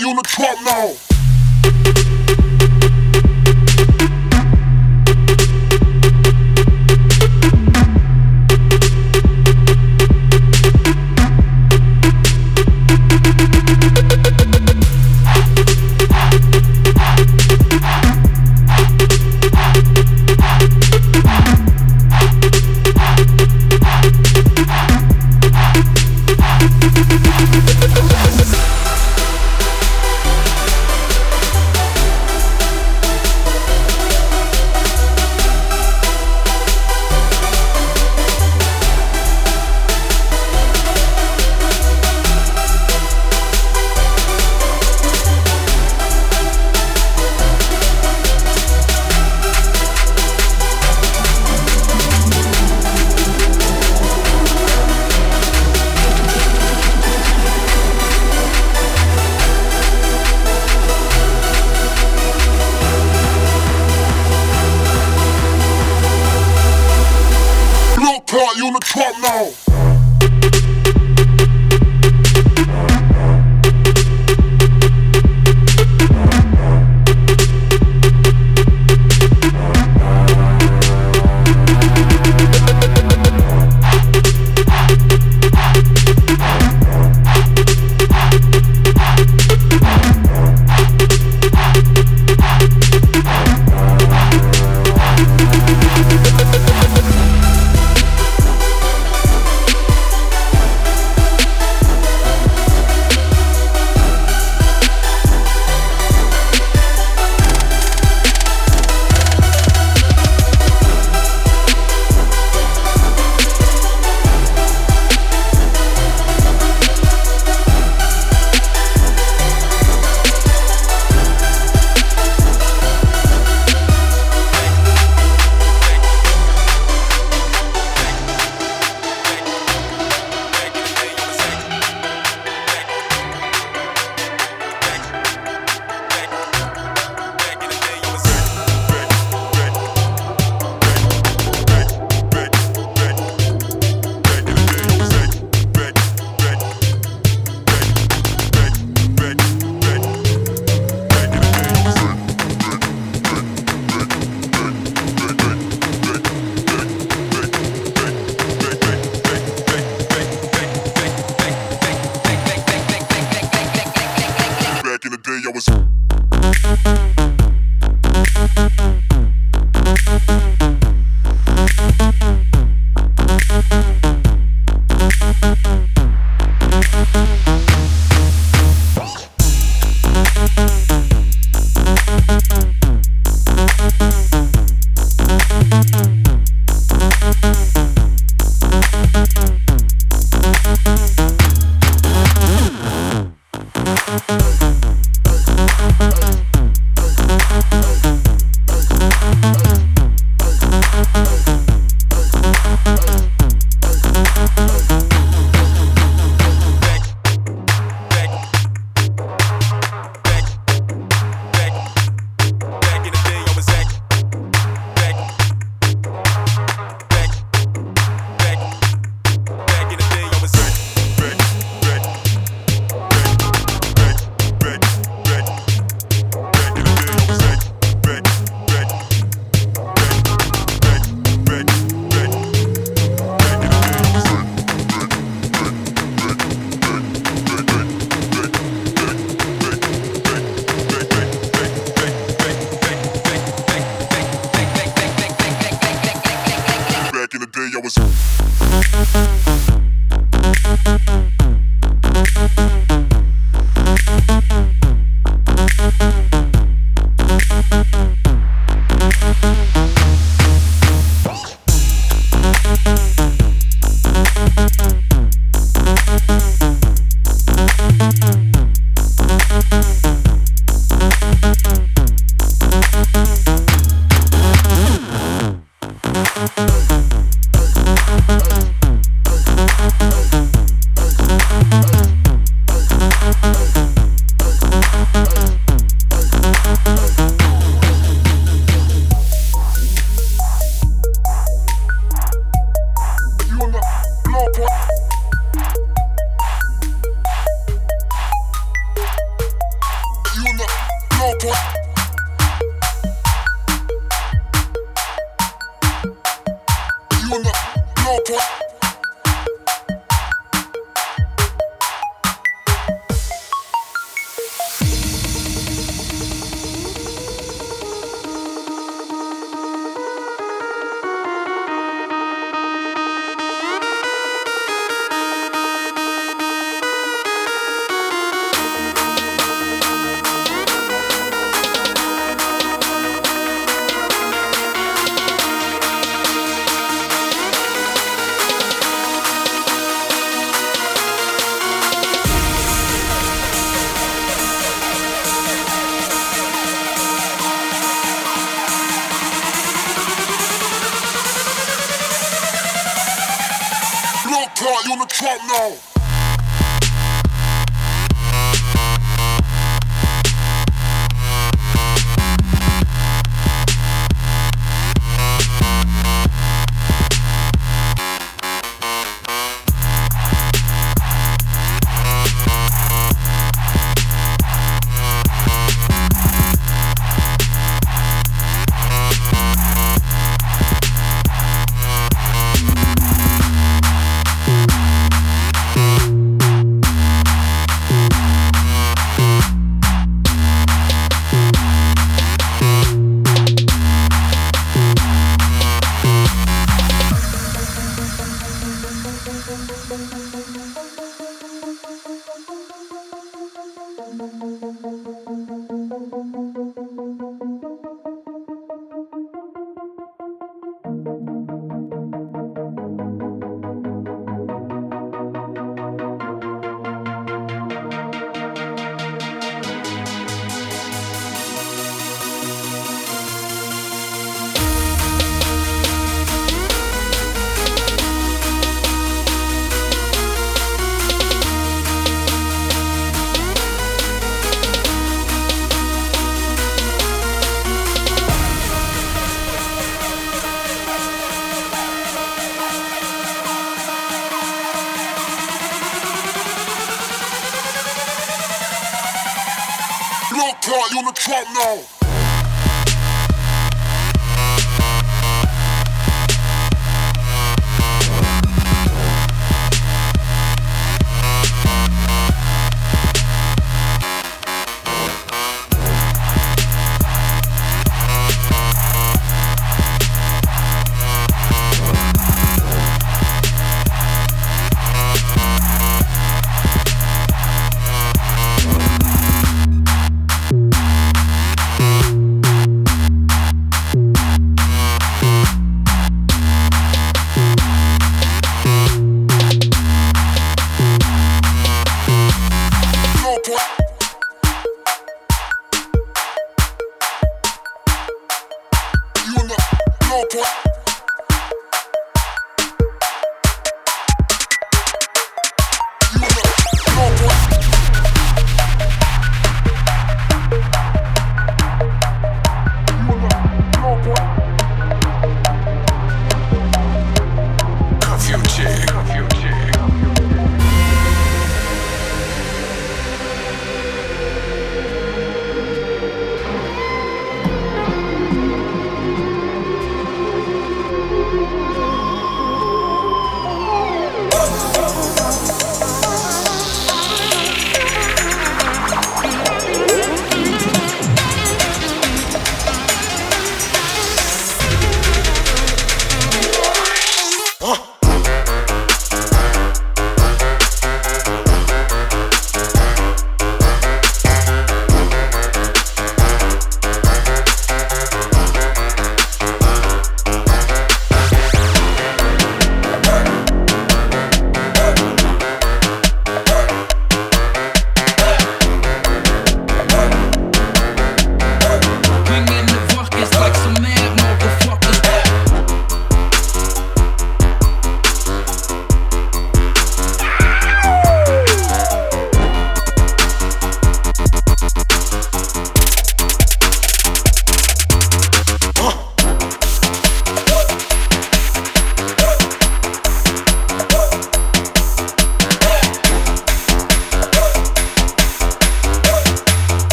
you in the trunk now.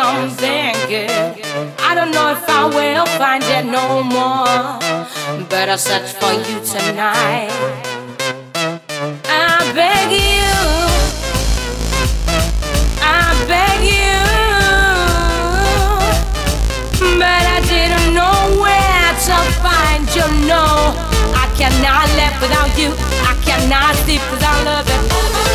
something good. I don't know if I will find it no more, but I'll search for you tonight. I beg you, I beg you, but I didn't know where to find you. No, I cannot live without you. I cannot sleep without loving.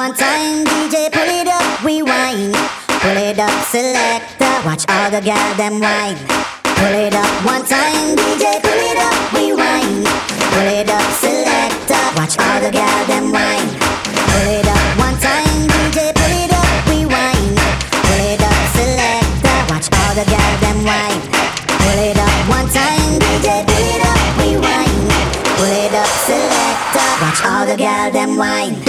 One time, DJ, pull it up, rewind. Pull it up, selector, watch all the girls them whine. Pull it up, one time, DJ, pull it up, rewind. Pull it up, selector, watch all the girls them whine. Pull it up, one time, DJ, pull it up, rewind. Pull it up, selector, watch all the girls them whine. Pull it up, one time, DJ, pull it up, rewind. Pull it up, selector, watch all the girls them whine.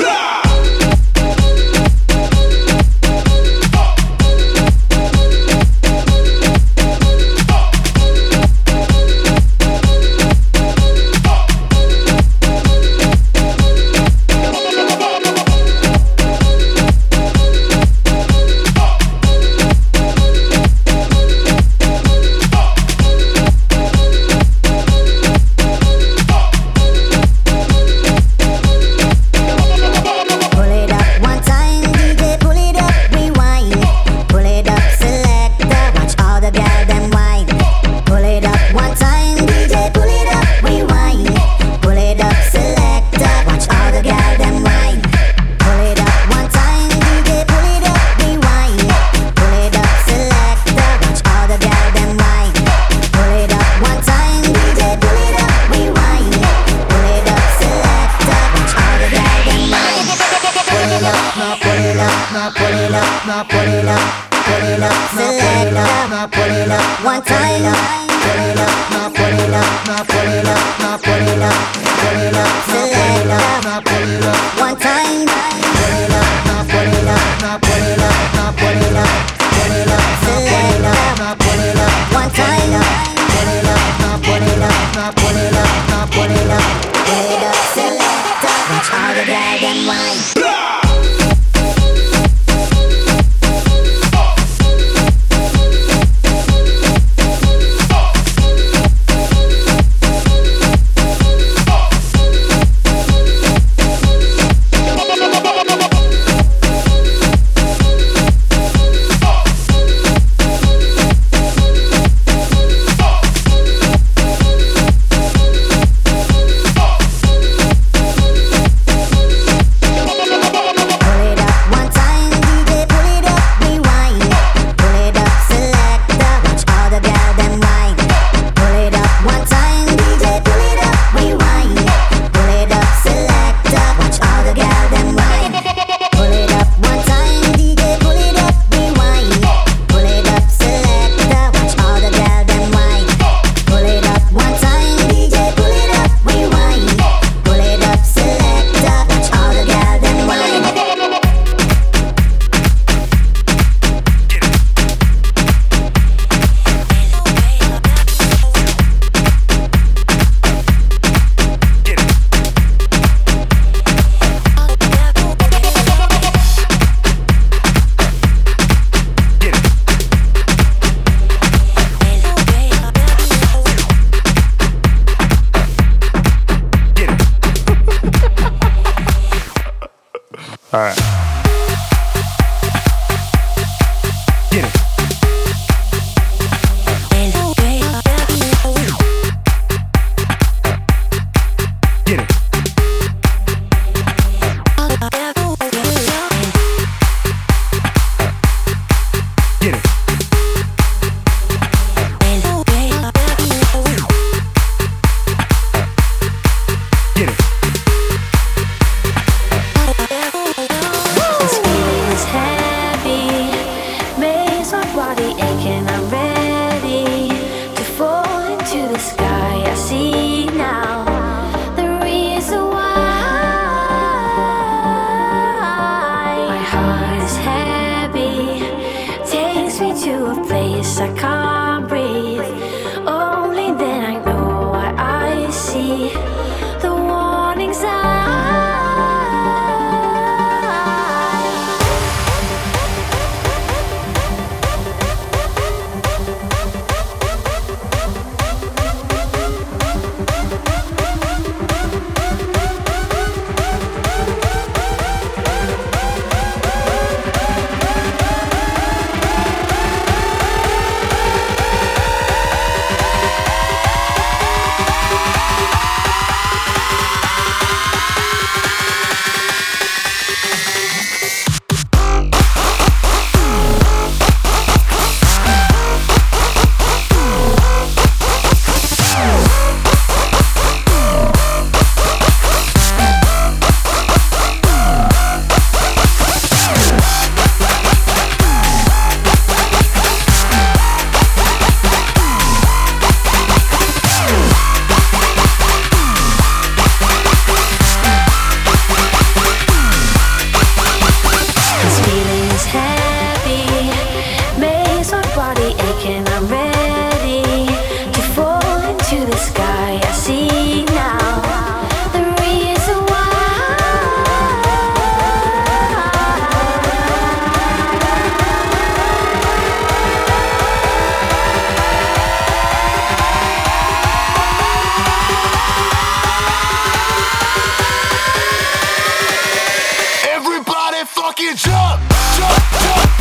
fucking jump, jump, jump.